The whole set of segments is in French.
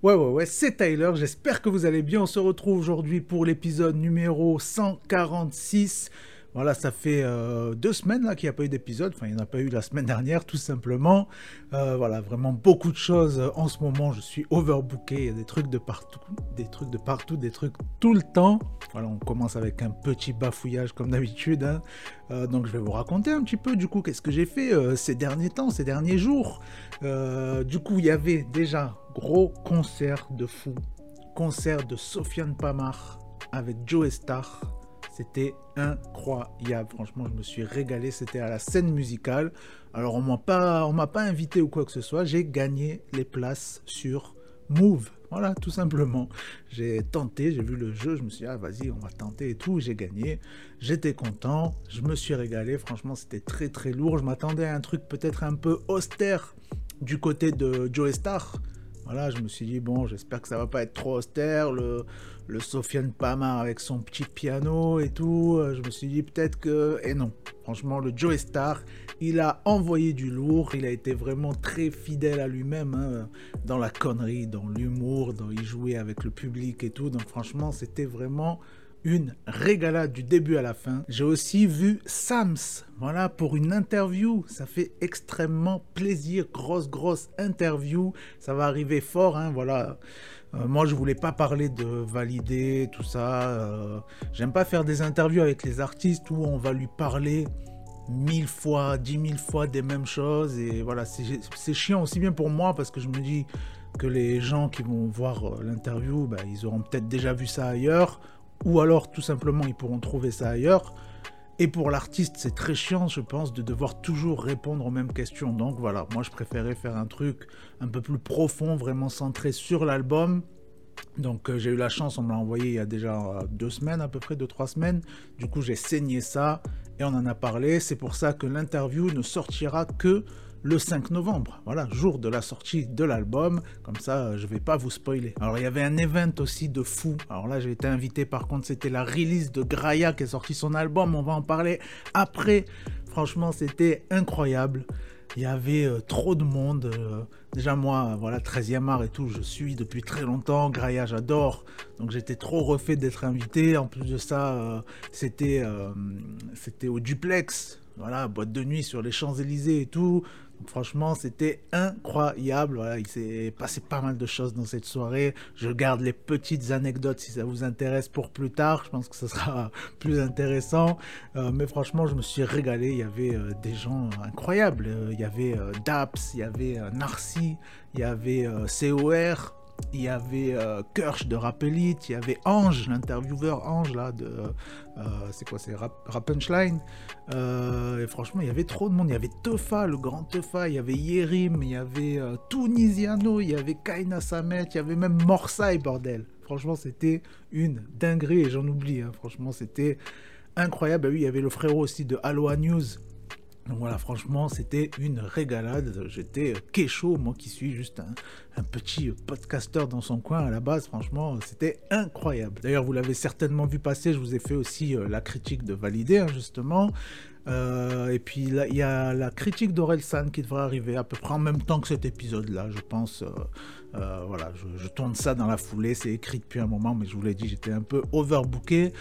Ouais, ouais, ouais, c'est Tyler, j'espère que vous allez bien. On se retrouve aujourd'hui pour l'épisode numéro 146. Voilà, ça fait euh, deux semaines là qu'il n'y a pas eu d'épisode. Enfin, il n'y en a pas eu la semaine dernière, tout simplement. Euh, voilà, vraiment beaucoup de choses en ce moment. Je suis overbooké. Il y a des trucs de partout, des trucs de partout, des trucs tout le temps. Voilà, on commence avec un petit bafouillage comme d'habitude. Hein. Euh, donc, je vais vous raconter un petit peu du coup qu'est-ce que j'ai fait ces derniers temps, ces derniers jours. du coup, il y avait déjà gros concert de fou. Concert de Sofiane Pamar avec Joe Star. C'était incroyable. Franchement, je me suis régalé. C'était à la scène musicale. Alors, on on m'a pas invité ou quoi que ce soit. J'ai gagné les places sur Move. Voilà, tout simplement. J'ai tenté, j'ai vu le jeu, je me suis dit, ah vas-y, on va tenter et tout. J'ai gagné. J'étais content, je me suis régalé. Franchement, c'était très très lourd. Je m'attendais à un truc peut-être un peu austère du côté de Joe Star. Voilà, je me suis dit, bon, j'espère que ça va pas être trop austère, le, le Sofiane Pama avec son petit piano et tout. Euh, je me suis dit peut-être que... Et non, franchement, le Joe Star, il a envoyé du lourd, il a été vraiment très fidèle à lui-même, hein, dans la connerie, dans l'humour, dans il jouait avec le public et tout. Donc franchement, c'était vraiment une régalade du début à la fin. J'ai aussi vu Sams, voilà, pour une interview. Ça fait extrêmement plaisir, grosse, grosse interview. Ça va arriver fort, hein, voilà. Euh, moi, je voulais pas parler de valider, tout ça. Euh, j'aime pas faire des interviews avec les artistes où on va lui parler mille fois, dix mille fois des mêmes choses. Et voilà, c'est chiant aussi bien pour moi parce que je me dis que les gens qui vont voir euh, l'interview, bah, ils auront peut-être déjà vu ça ailleurs ou alors tout simplement ils pourront trouver ça ailleurs. Et pour l'artiste, c'est très chiant, je pense, de devoir toujours répondre aux mêmes questions. Donc voilà, moi je préférais faire un truc un peu plus profond, vraiment centré sur l'album. Donc euh, j'ai eu la chance, on me l'a envoyé il y a déjà euh, deux semaines, à peu près deux, trois semaines. Du coup j'ai saigné ça et on en a parlé. C'est pour ça que l'interview ne sortira que le 5 novembre. Voilà, jour de la sortie de l'album. Comme ça, je vais pas vous spoiler. Alors, il y avait un event aussi de fou. Alors là, j'ai été invité, par contre, c'était la release de Graya qui a sorti son album. On va en parler après. Franchement, c'était incroyable. Il y avait euh, trop de monde. Euh, déjà, moi, voilà, 13e art et tout, je suis depuis très longtemps. Graya, j'adore. Donc, j'étais trop refait d'être invité. En plus de ça, euh, c'était au duplex. Voilà, boîte de nuit sur les Champs-Élysées et tout franchement, c'était incroyable. Voilà, il s'est passé pas mal de choses dans cette soirée. Je garde les petites anecdotes si ça vous intéresse pour plus tard. Je pense que ce sera plus intéressant. Euh, mais franchement, je me suis régalé. Il y avait euh, des gens incroyables. Euh, il y avait Daps, il y avait Narcy, il y avait COR il y avait euh, Kirsch de Rappelite, il y avait Ange, l'intervieweur Ange là de euh, c'est quoi c'est Rappenschlein euh, et franchement il y avait trop de monde, il y avait Tefa, le grand Tefa, il y avait Yerim, il y avait Tunisiano, il y avait Kaina Samet, il y avait même Morsay bordel. Franchement c'était une dinguerie et j'en oublie, hein. franchement c'était incroyable. Bah oui, il y avait le frérot aussi de Aloha News donc voilà, franchement, c'était une régalade. J'étais kécho, moi qui suis juste un, petit podcasteur dans son coin à la base. Franchement, c'était incroyable. D'ailleurs, vous l'avez certainement vu passer. Je vous ai fait aussi euh, la critique de Valider, hein, justement. Euh, et puis il y a la critique d'Orelsan qui devrait arriver à peu près en même temps que cet épisode-là, je pense. Euh, voilà, je, je, tourne ça dans la foulée. C'est écrit depuis un moment, mais je vous l'ai dit, j'étais un peu overbooké.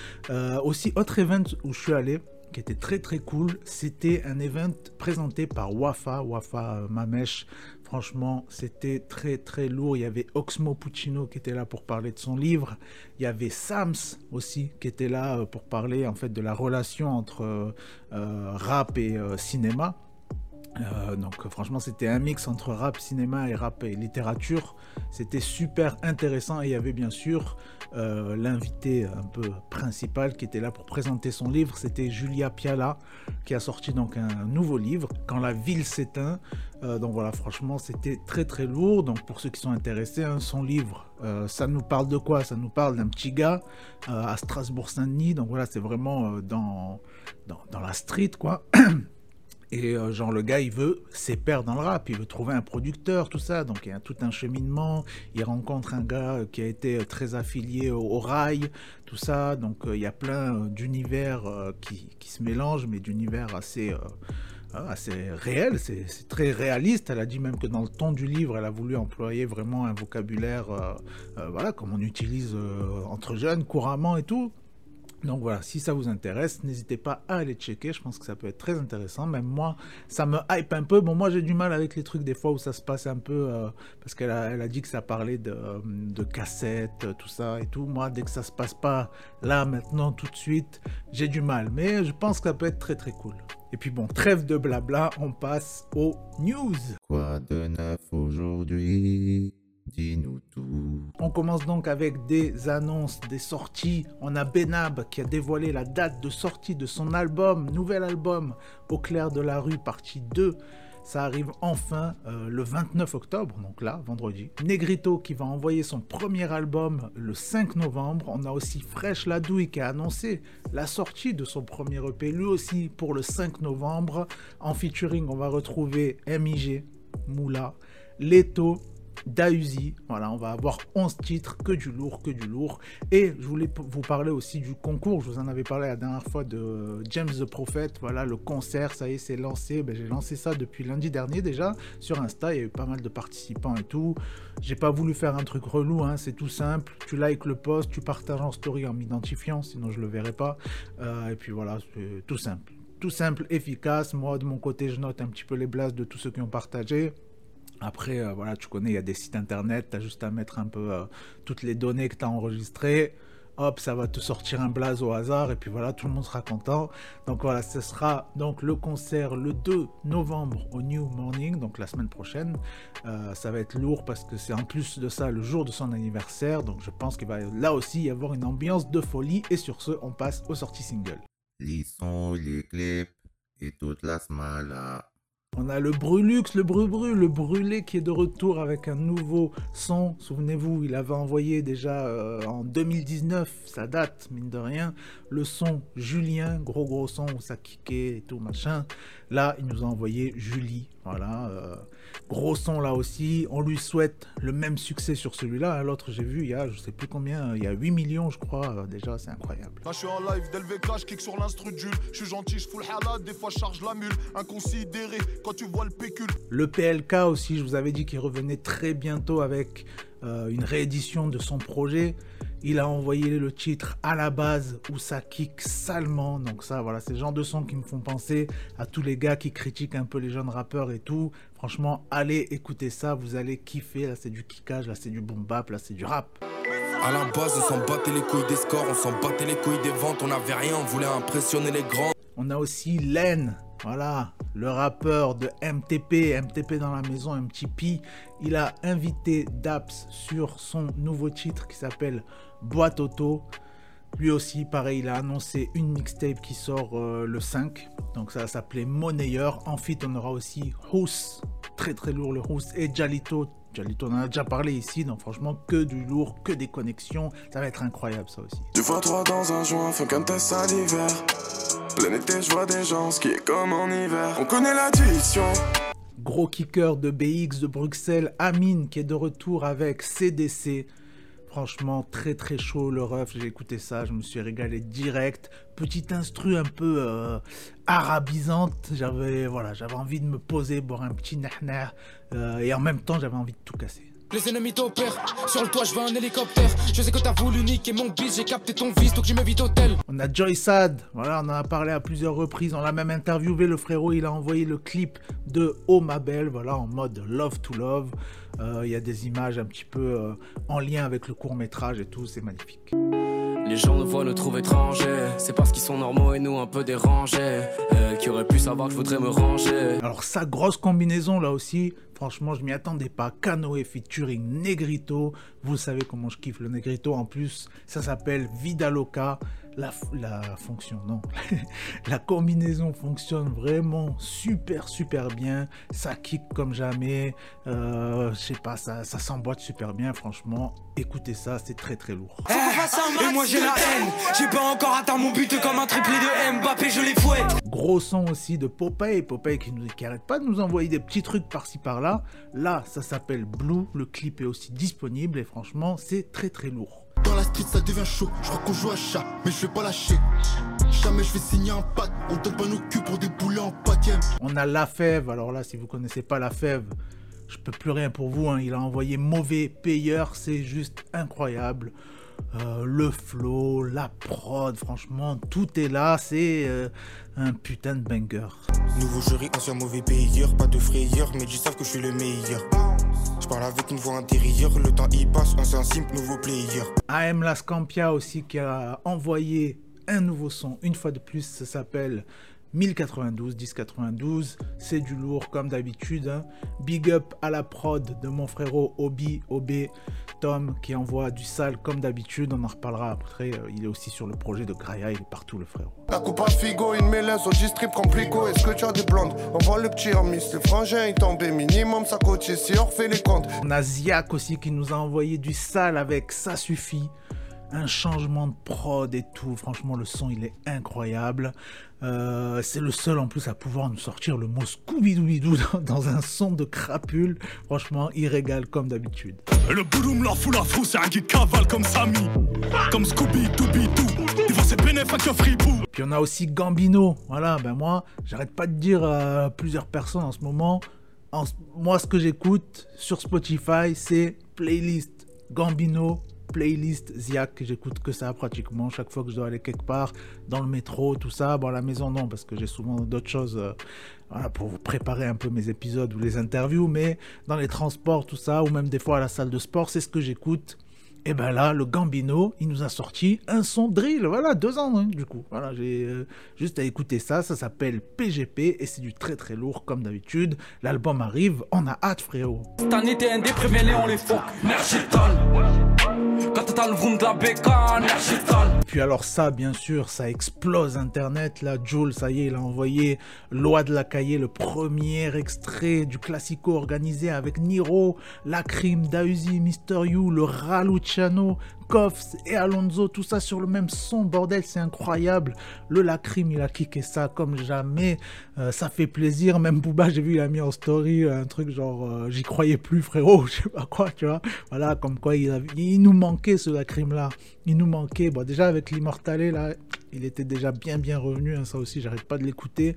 aussi, autre event où je suis allé était très très cool. C'était un event présenté par Wafa, Wafa euh, Mamesh. Franchement, c'était très très lourd. Il y avait Oxmo Puccino qui était là pour parler de son livre. Il y avait Sams aussi qui était là euh, pour parler en fait de la relation entre euh, rap et cinéma. Euh, donc franchement c'était un mix entre rap, cinéma et rap et littérature. C'était super intéressant et il y avait bien sûr euh, l'invité un peu principal qui était là pour présenter son livre. C'était Julia Piala qui a sorti donc un nouveau livre, Quand la ville s'éteint. Euh, donc voilà, franchement c'était très très lourd. Donc pour ceux qui sont intéressés, hein, son livre, ça nous parle de quoi? Ça nous parle d'un petit gars à Strasbourg-Saint-Denis. Donc voilà, c'est vraiment dans, dans, dans la street quoi. Et euh, genre le gars il veut ses pairs dans le rap, il veut trouver un producteur, tout ça, donc il y a tout un cheminement, il rencontre un gars qui a été très affilié au, rail, tout ça, donc euh, il y a plein d'univers qui, qui, se mélangent, mais d'univers assez, assez réel, c'est très réaliste. Elle a dit même que dans le ton du livre, elle a voulu employer vraiment un vocabulaire, voilà, comme on utilise entre jeunes couramment et tout. Donc voilà, si ça vous intéresse, n'hésitez pas à aller checker, je pense que ça peut être très intéressant. Même moi, ça me hype un peu. Bon, moi j'ai du mal avec les trucs des fois où ça se passe un peu, euh, parce qu'elle a, dit que ça parlait de, de cassettes, tout ça et tout. Moi, dès que ça se passe pas là, maintenant, tout de suite, j'ai du mal. Mais je pense que ça peut être très très cool. Et puis bon, trêve de blabla, on passe aux news. Quoi de neuf aujourd'hui? Dis-nous. On commence donc avec des annonces, des sorties. On a Benab qui a dévoilé la date de sortie de son album, nouvel album, Au clair de la rue, partie 2. Ça arrive enfin euh, le 29 octobre, donc là, vendredi. Negrito qui va envoyer son premier album le 5 novembre. On a aussi Fresh Ladouille qui a annoncé la sortie de son premier EP, lui aussi pour le 5 novembre. En featuring, on va retrouver MIG, Moula, Leto, Dausi. Voilà, on va avoir 11 titres, que du lourd, que du lourd. Et je voulais vous parler aussi du concours. Je vous en avais parlé la dernière fois de James the Prophet. Voilà, le concert, ça y est, c'est lancé. Ben, j'ai lancé ça depuis lundi dernier déjà sur Insta. Il y a eu pas mal de participants et tout. J'ai pas voulu faire un truc relou, hein, c'est tout simple. Tu likes le post, tu partages en story en m'identifiant, sinon je le verrai pas. Euh, et puis voilà, c'est tout simple. Tout simple, efficace. Moi, de mon côté, je note un petit peu les blases de tous ceux qui ont partagé. Après, euh, voilà, tu connais, il y a des sites internet, tu as juste à mettre un peu euh, toutes les données que tu as enregistrées. Hop, ça va te sortir un blaze au hasard et puis voilà, tout le monde sera content. Donc voilà, ce sera donc le concert le 2 novembre au New Morning, donc la semaine prochaine. Euh, ça va être lourd parce que c'est en plus de ça le jour de son anniversaire. Donc je pense qu'il va là aussi y avoir une ambiance de folie. Et sur ce, on passe aux sorties singles. Les sons, les clips et toute la smala. On a le Brulux, le Bru-Bru, le Brûlé qui est de retour avec un nouveau son. Souvenez-vous, il avait envoyé déjà euh, en 2019, ça date, mine de rien, le son Julien, gros gros son où ça kickait et tout machin. Là, il nous a envoyé Julie, voilà. Euh, gros son là aussi. On lui souhaite le même succès sur celui-là. L'autre, j'ai vu, il y a je sais plus combien, il y a 8 millions, je crois. Euh, déjà, c'est incroyable. Là, je suis en live d'LVK, je kick sur l'instru. Je suis gentil, je fous le halal, des fois je charge la mule. Inconsidéré quand tu vois le pécule. Le PLK aussi, je vous avais dit qu'il revenait très bientôt avec euh, une réédition de son projet. Il a envoyé le titre à la base où ça kick salement. Donc ça, voilà, c'est le genre de son qui me font penser à tous les gars qui critiquent un peu les jeunes rappeurs et tout. Franchement, allez écouter ça, vous allez kiffer. Là, c'est du kickage, là, c'est du boom bap, là, c'est du rap. À la base, on s'en battait les couilles des scores, on s'en battait les couilles des ventes, on n'avait rien, on voulait impressionner les grands. On a aussi Len, voilà, le rappeur de MTP, MTP dans la maison, pi. Il a invité Daps sur son nouveau titre qui s'appelle Boîte Auto. Lui aussi, pareil, il a annoncé une mixtape qui sort euh, le 5. Donc ça va s'appeler Monnayeur. Ensuite, on aura aussi Hoos, très très lourd le Hoos, et Jalito. Jalito, on en a déjà parlé ici, donc franchement, que du lourd, que des connexions. Ça va être incroyable ça aussi. Dans un joint. Plein je vois des gens, ce qui est comme en hiver. On connaît. Gros kicker de BX de Bruxelles, Amine, qui est de retour avec CDC. Franchement, très très chaud le ref. J'ai écouté ça, je me suis régalé direct. Petite instru un peu euh, arabisante. J'avais voilà, envie de me poser, boire un petit nahnar. Euh, et en même temps, j'avais envie de tout casser. Les ennemis t'opèrent, sur le toit je veux un hélicoptère. Je sais que t'as voulu niquer mon bis, j'ai capté ton vice donc je me vite hôtel On a Joy Sad, voilà on en a parlé à plusieurs reprises, on l'a même interviewé le frérot, il a envoyé le clip de Oh ma belle, voilà en mode love to love. Euh, Il y a des images un petit peu euh, en lien avec le court métrage et tout, c'est magnifique les gens nous voient nous trouvent étrangers C'est parce qu'ils sont normaux et nous un peu dérangés Elle qui aurait pu savoir que je voudrais me ranger Alors sa grosse combinaison là aussi Franchement, je m'y attendais pas. Canoë featuring Negrito. Vous savez comment je kiffe le Negrito. En plus, ça s'appelle Vida Loca. La, la fonction, non. la combinaison fonctionne vraiment super, super bien. Ça kick comme jamais. Euh, je sais pas, ça, ça s'emboîte super bien. Franchement, écoutez ça, c'est très, très lourd. Et moi j'ai la haine. J'ai pas encore atteint mon but comme un triplé de Mbappé, je les fouette. Gros son aussi de Popeye. Popeye qui, nous, qui arrête pas de nous envoyer des petits trucs par-ci par-là. Là, ça s'appelle Blue. Le clip est aussi disponible et franchement, c'est très très lourd. Dans la street, ça devient chaud. Je crois qu'on joue à chat, mais je vais pas lâcher. Jamais je vais signer un pack. On donne pas nos culs pour des boulets en paquet. On a La Fève. Alors là, si vous connaissez pas La Fève, je peux plus rien pour vous. hein. Il a envoyé mauvais payeur. C'est juste incroyable. Euh, le flow, la prod, franchement, tout est là. C'est euh, un putain de banger. Nouveau jury, ancien mauvais payeur, pas de frayeur, mais ils savent que je suis le meilleur. Je parle avec une voix intérieure, le temps y passe, ancien simple, nouveau player. AM La Scampia aussi qui a envoyé un nouveau son. Une fois de plus, ça s'appelle 1092, 1092. C'est du lourd comme d'habitude. hein. Big up à la prod de mon frérot Obi, OB, Tom qui envoie du sale comme d'habitude. On en reparlera après. Euh, Il est aussi sur le projet de Graya, il est partout le frérot. La coupage Figo, une au complico. Est-ce que tu as des blondes? On voit le petit le frangin tombé. Minimum, ça cotise si on refait les comptes. On a Ziak aussi qui nous a envoyé du sale avec Ça suffit. Un changement de prod et tout. Franchement, le son, il est incroyable. Euh, c'est le seul en plus à pouvoir nous sortir le mot Scooby-Doo dans, dans un son de crapule. Franchement, il régale comme d'habitude. Le boulum la fout la fou, c'est un qui cavale comme Samy. Comme Scooby Dooby Doo. Des fois c'est bénéf avec un fribou. Puis on a aussi Gambino. Voilà, ben moi, j'arrête pas de dire à plusieurs personnes en ce moment. En moi, ce que j'écoute sur Spotify, c'est playlist Gambino, playlist Ziak. J'écoute que ça pratiquement chaque fois que je dois aller quelque part, dans le métro, tout ça. Bon, à la maison, non, parce que j'ai souvent d'autres choses euh, pour vous préparer un peu mes épisodes ou les interviews. Mais dans les transports, tout ça, ou même des fois à la salle de sport, c'est ce que j'écoute. Et ben là, le Gambino, il nous a sorti un son drill. Voilà, deux ans, hein, du coup. Voilà, j'ai euh, juste à écouter ça. Ça s'appelle PGP et c'est du très très lourd comme d'habitude. L'album arrive, on a hâte, frérot. Cette année t'es on les fuck. Puis alors ça, bien sûr, ça explose Internet. Là, Jules, ça y est, il a envoyé Loi de la Cahier, le premier extrait du classico organisé avec Niro, Lacrim, Dausi, Mister You, le Raluciano, Koffs et Alonso, tout ça sur le même son, bordel, c'est incroyable. Le Lacrim, il a kické ça comme jamais. Euh, ça fait plaisir. Même Booba, j'ai vu, il a mis en story un truc genre, euh, j'y croyais plus, frérot, je sais pas quoi, tu vois. Voilà, comme quoi il, nous manquait ce Lacrim là. Il nous manquait. Bon, déjà avec l'Immortalé, là, il était déjà bien, bien revenu. hein, ça aussi, j'arrête pas de l'écouter.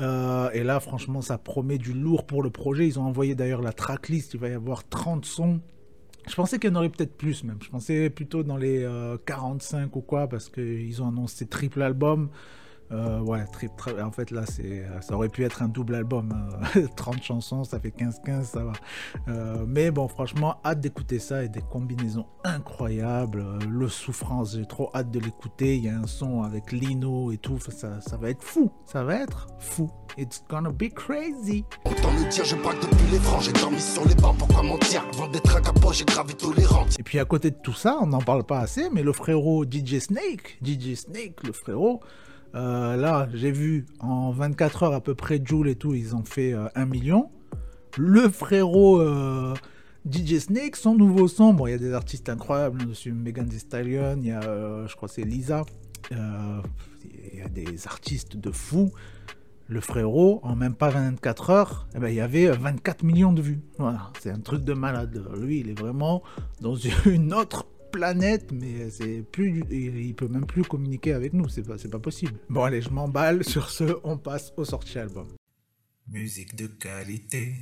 Euh, et là, franchement, ça promet du lourd pour le projet. Ils ont envoyé d'ailleurs la tracklist. Il va y avoir 30 sons. Je pensais qu'il y en aurait peut-être plus même. Je pensais plutôt dans les euh, 45 ou quoi, parce qu'ils ont annoncé triple album. Euh, ouais, tri- tri- en fait là, c'est, ça aurait pu être un double album. hein. 30 chansons, ça fait 15-15, ça va. Euh, mais bon, franchement, hâte d'écouter ça et des combinaisons incroyables. Euh, le Souffrance, j'ai trop hâte de l'écouter. Il y a un son avec Lino et tout. Ça, ça va être fou. Ça va être fou. It's gonna be crazy. Autant le dire, je depuis. J'ai dormi sur les bancs, pourquoi mentir? Avant d'être un capot, j'ai gravé tous les rangs. Et puis à côté de tout ça, on n'en parle pas assez, mais le frérot DJ Snake, DJ Snake, le frérot, euh, là, j'ai vu en 24 heures à peu près, Joule et tout, ils ont fait euh, 1 million. Le frérot euh, DJ Snake, son nouveau son, bon, il y a des artistes incroyables hein, dessus, Megan Thee Stallion, il y a, euh, je crois c'est Lisa, euh, il y a des artistes de fou. Le frérot, en même pas 24 heures, eh ben, il y avait euh, 24 millions de vues. Voilà, c'est un truc de malade. Lui, il est vraiment dans une autre planète, mais c'est plus, il peut même plus communiquer avec nous, c'est pas, c'est pas possible. Bon allez, je m'emballe. Sur ce, on passe au sorties album. Musique de qualité,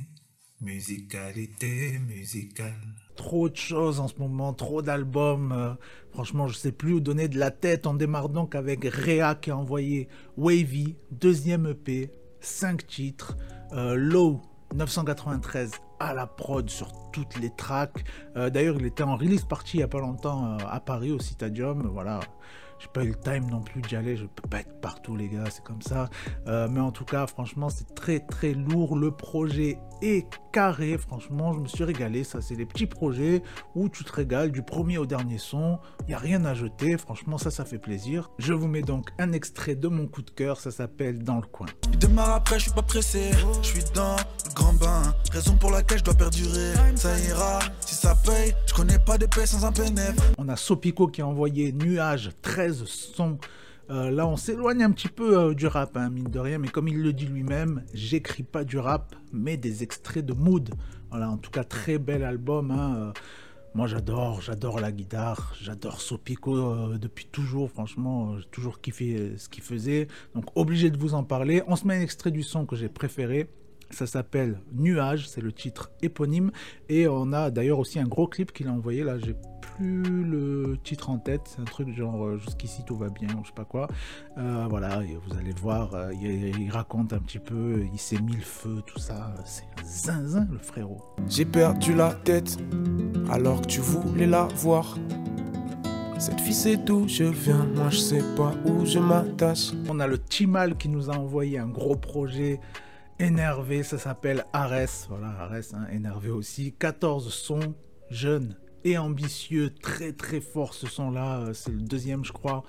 musicalité, musicale. Trop de choses en ce moment, trop d'albums. euh, franchement, je sais plus où donner de la tête. On démarre donc avec Réa qui a envoyé Wavy, deuxième EP, 5 titres, euh, Low 993 à la prod sur toutes les tracks. Euh, D'ailleurs, il était en release party il y a pas longtemps euh, à Paris au Citadium. Voilà. J'ai pas eu le time non plus d'y aller, je peux pas être partout les gars, c'est comme ça. Euh, mais en tout cas, franchement, c'est très très lourd. Le projet est carré, franchement, je me suis régalé. Ça, c'est les petits projets où tu te régales du premier au dernier son. Il y a rien à jeter, franchement, ça, ça fait plaisir. Je vous mets donc un extrait de mon coup de cœur, ça s'appelle Dans le coin. Il démarre après, je suis pas pressé. Je suis dans pour laquelle je dois perdurer. Ça ira, si ça paye. Je connais pas sans un PNF. On a Sopico qui a envoyé Nuage, 13 sons. Euh, là, on s'éloigne un petit peu euh, du rap, hein, mine de rien, mais comme il le dit lui-même, j'écris pas du rap, mais des extraits de mood. Voilà, en tout cas, très bel album. hein, euh, Moi, j'adore, j'adore la guitare, j'adore Sopico depuis toujours. Franchement, j'ai toujours kiffé ce qu'il faisait. Donc, obligé de vous en parler. On se met un extrait du son que j'ai préféré. Ça s'appelle Nuage, c'est le titre éponyme. Et on a d'ailleurs aussi un gros clip qu'il a envoyé. Là, j'ai plus le titre en tête. C'est un truc genre euh, jusqu'ici tout va bien, ou je sais pas quoi. Euh, voilà, et vous allez voir, euh, il, il raconte un petit peu, il s'est mis le feu, tout ça. C'est zinzin, le frérot. J'ai perdu la tête alors que tu voulais la voir. Cette fille c'est d'où je viens, moi je sais pas où je m'attache. On a le Timal qui nous a envoyé un gros projet énervé, ça s'appelle Ares. Voilà, Ares, hein, énervé aussi. 14 sons, jeunes et ambitieux, très très fort ce son-là. Euh, C'est le deuxième, je crois.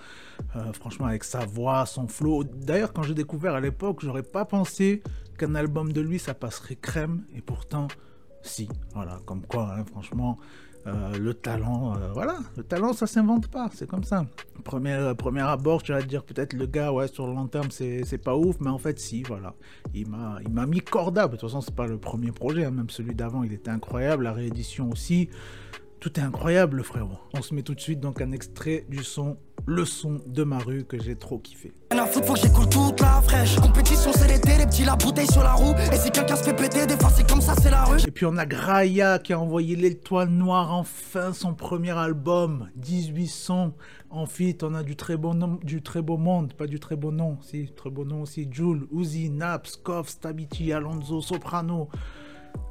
Euh, franchement, avec sa voix, son flow. D'ailleurs, quand j'ai découvert à l'époque, j'aurais pas pensé qu'un album de lui, ça passerait crème. Et pourtant, si. Voilà, comme quoi, hein, franchement. Euh, le talent, euh, voilà, le talent ça s'invente pas, c'est comme ça. Premier, euh, premier abord, tu vas te dire peut-être le gars, ouais, sur le long terme c'est pas ouf, mais en fait si, voilà. Il m'a il m'a mis corda, de toute façon c'est pas le premier projet, hein, même celui d'avant il était incroyable, la réédition aussi. Tout est incroyable le frérot. On se met tout de suite donc un extrait du son Le son de ma rue que j'ai trop kiffé. Rien à foutre, faut que j'écoute toute la fraîche. Compétition, c'est l'été, les petits, la bouteille sur la roue. Et si quelqu'un se fait péter, des fois c'est comme ça, c'est la rue. Et puis on a Graya qui a envoyé l'étoile noire enfin son premier album, 18 sons en fit. On a du très beau nom, du très beau monde, pas du très beau nom, si très beau nom aussi. Jules, Uzi, Naps, Koff, Stabiti, Alonso, Soprano.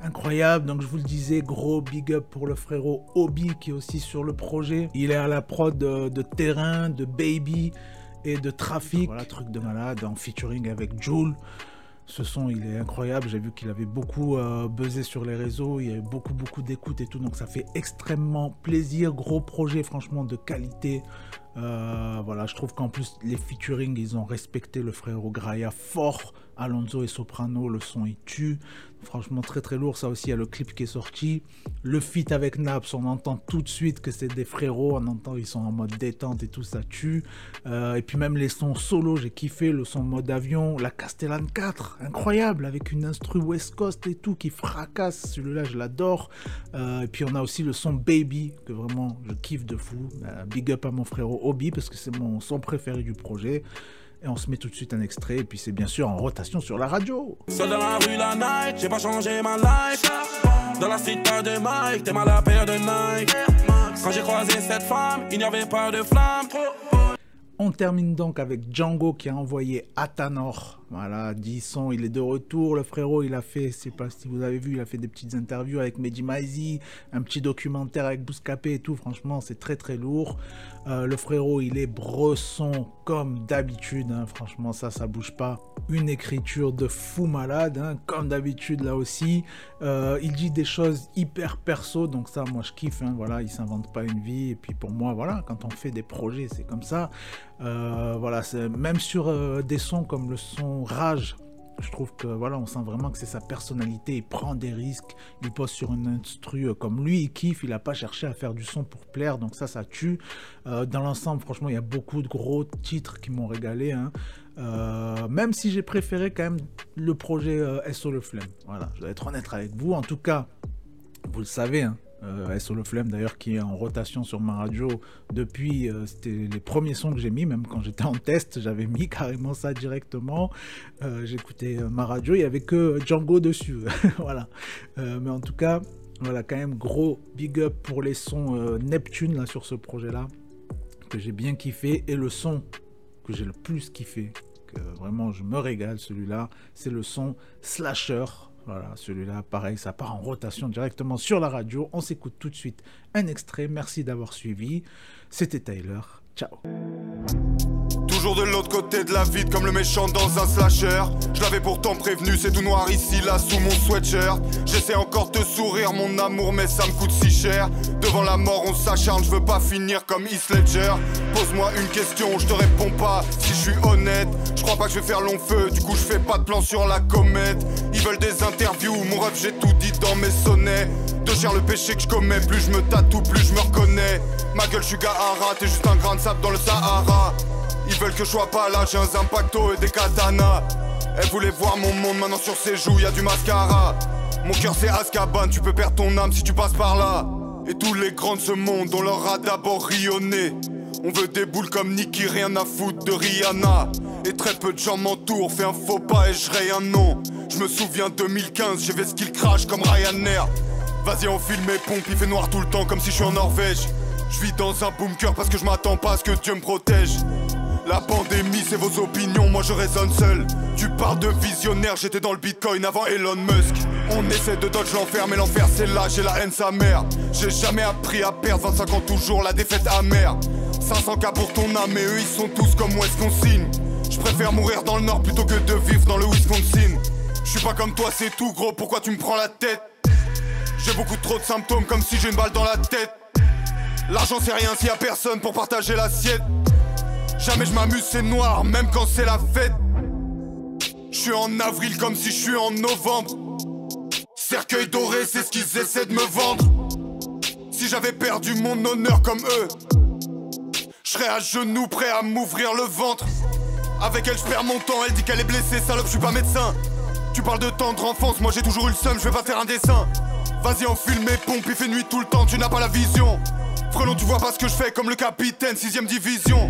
Incroyable, donc je vous le disais, gros big up pour le frérot Obi qui est aussi sur le projet. Il est à la prod de, Terrain, de Baby et de Trafic. Voilà, truc de malade en featuring avec Jules. Ce son, il est incroyable. J'ai vu qu'il avait beaucoup euh, buzzé sur les réseaux. Il y a eu beaucoup, beaucoup d'écoute et tout. Donc, ça fait extrêmement plaisir. Gros projet, franchement, de qualité. Euh, voilà, je trouve qu'en plus, les featuring, ils ont respecté le frérot Graya fort. Alonso et Soprano, le son, il tue. Franchement, très, très lourd. Ça aussi, il y a le clip qui est sorti. Le feat avec Naps, on entend tout de suite que c'est des frérots. On entend, ils sont en mode détente et tout, ça tue. Euh, et puis, même les sons solo, j'ai kiffé. Le son mode avion, la Castellane 4, incroyable, avec une instru West Coast et tout qui fracasse. Celui-là, je l'adore. Euh, et puis, on a aussi le son Baby, que vraiment, je kiffe de fou. Big up à mon frérot Obi, parce que c'est mon son préféré du projet. Et on se met tout de suite un extrait, et puis c'est bien sûr en rotation sur la radio. Seul dans la rue la night, j'ai pas changé ma life. Dans la street pas de Mike, t'es mal à la paire de Nike. Quand j'ai croisé cette femme, il n'y avait pas de flamme. On termine donc avec Django qui a envoyé Atanor. Voilà, 10 sons, il est de retour. Le frérot, il a fait, je sais pas si vous avez vu, il a fait des petites interviews avec Mehdi Maizi, un petit documentaire avec Bouscapé et tout. Franchement, c'est très très lourd. Euh, le frérot, il est bresson comme d'habitude. hein. Franchement, ça, ça bouge pas. Une écriture de fou malade, hein, comme d'habitude là aussi. Euh, il dit des choses hyper perso, donc ça, moi je kiffe. hein. voilà, il s'invente pas une vie. Et puis pour moi, voilà, quand on fait des projets, c'est comme ça. Euh, voilà, même sur des sons comme le son Rage, je trouve que voilà, on sent vraiment que c'est sa personnalité. Il prend des risques, il pose sur une instru euh, comme lui, il kiffe. Il a pas cherché à faire du son pour plaire, donc ça, ça tue. Euh, dans l'ensemble, franchement, il y a beaucoup de gros titres qui m'ont régalé. hein. Euh, même si j'ai préféré quand même le projet euh, SO Le Flemme. Voilà, je dois être honnête avec vous. En tout cas, vous le savez, hein, euh, SO Le Flemme d'ailleurs qui est en rotation sur ma radio depuis, euh, c'était les premiers sons que j'ai mis, même quand j'étais en test, j'avais mis carrément ça directement. Euh, J'écoutais euh, ma radio, il y avait que Django dessus. voilà. Mais en tout cas, voilà, quand même gros big up pour les sons Neptune là sur ce projet-là, que j'ai bien kiffé. Et le son que j'ai le plus kiffé, que vraiment je me régale celui-là, c'est le son Slasher. Voilà, celui-là, pareil, ça part en rotation directement sur la radio. On s'écoute tout de suite un extrait. Merci d'avoir suivi. C'était Tyler. Ciao. Toujours de l'autre côté de la vide comme le méchant dans un slasher Je l'avais pourtant prévenu c'est tout noir ici là sous mon sweatshirt J'essaie encore de sourire mon amour mais ça me coûte si cher Devant la mort on s'acharne je veux pas finir comme Heath Ledger Pose-moi une question je te réponds pas si je suis honnête Je crois pas que je vais faire long feu du coup je fais pas de plan sur la comète Ils veulent des interviews mon rêve j'ai tout dit dans mes sonnets de cher le péché que je commets, plus je me tatoue, plus je me reconnais. Ma gueule, je suis Gahara, t'es juste un grain de sable dans le Sahara. Ils veulent que je sois pas là, j'ai un Zampacto et des katanas. Elle voulait voir mon monde, maintenant sur ses joues, y du mascara. Mon cœur c'est Azkaban, tu peux perdre ton âme si tu passes par là. Et tous les grands de ce monde, on leur a d'abord rionné. On veut des boules comme Nicky, rien à foutre de Rihanna. Et très peu de gens m'entourent, fais un faux pas et je un nom. Je me souviens 2015, j'ai vu ce qu'il crache comme Ryanair. Vas-y, on filme mes pompes, il fait noir tout le temps comme si je suis en Norvège. Je vis dans un bunker parce que je m'attends pas à ce que Dieu me protège. La pandémie, c'est vos opinions, moi je raisonne seul. Tu parles de visionnaire, j'étais dans le bitcoin avant Elon Musk. On essaie de dodge l'enfer, mais l'enfer c'est là, j'ai la haine sa mère. J'ai jamais appris à perdre, 25 ans toujours, la défaite amère. 500k pour ton âme, et eux ils sont tous comme Wisconsin. Je préfère mourir dans le nord plutôt que de vivre dans le Wisconsin. Je suis pas comme toi, c'est tout gros, pourquoi tu me prends la tête? J'ai beaucoup trop de symptômes comme si j'ai une balle dans la tête. L'argent c'est rien s'il y a personne pour partager l'assiette. Jamais je m'amuse, c'est noir, même quand c'est la fête. Je suis en avril comme si je suis en novembre. Cercueil doré, c'est ce qu'ils essaient de me vendre. Si j'avais perdu mon honneur comme eux, je serais à genoux prêt à m'ouvrir le ventre. Avec elle, je perds mon temps, elle dit qu'elle est blessée, salope, je suis pas médecin. Tu parles de tendre enfance, moi j'ai toujours eu le seum, je vais pas faire un dessin. Vas-y, enfile mes pompes, il fait nuit tout le temps, tu n'as pas la vision. Frelon, tu vois pas ce que je fais comme le capitaine, 6ème division.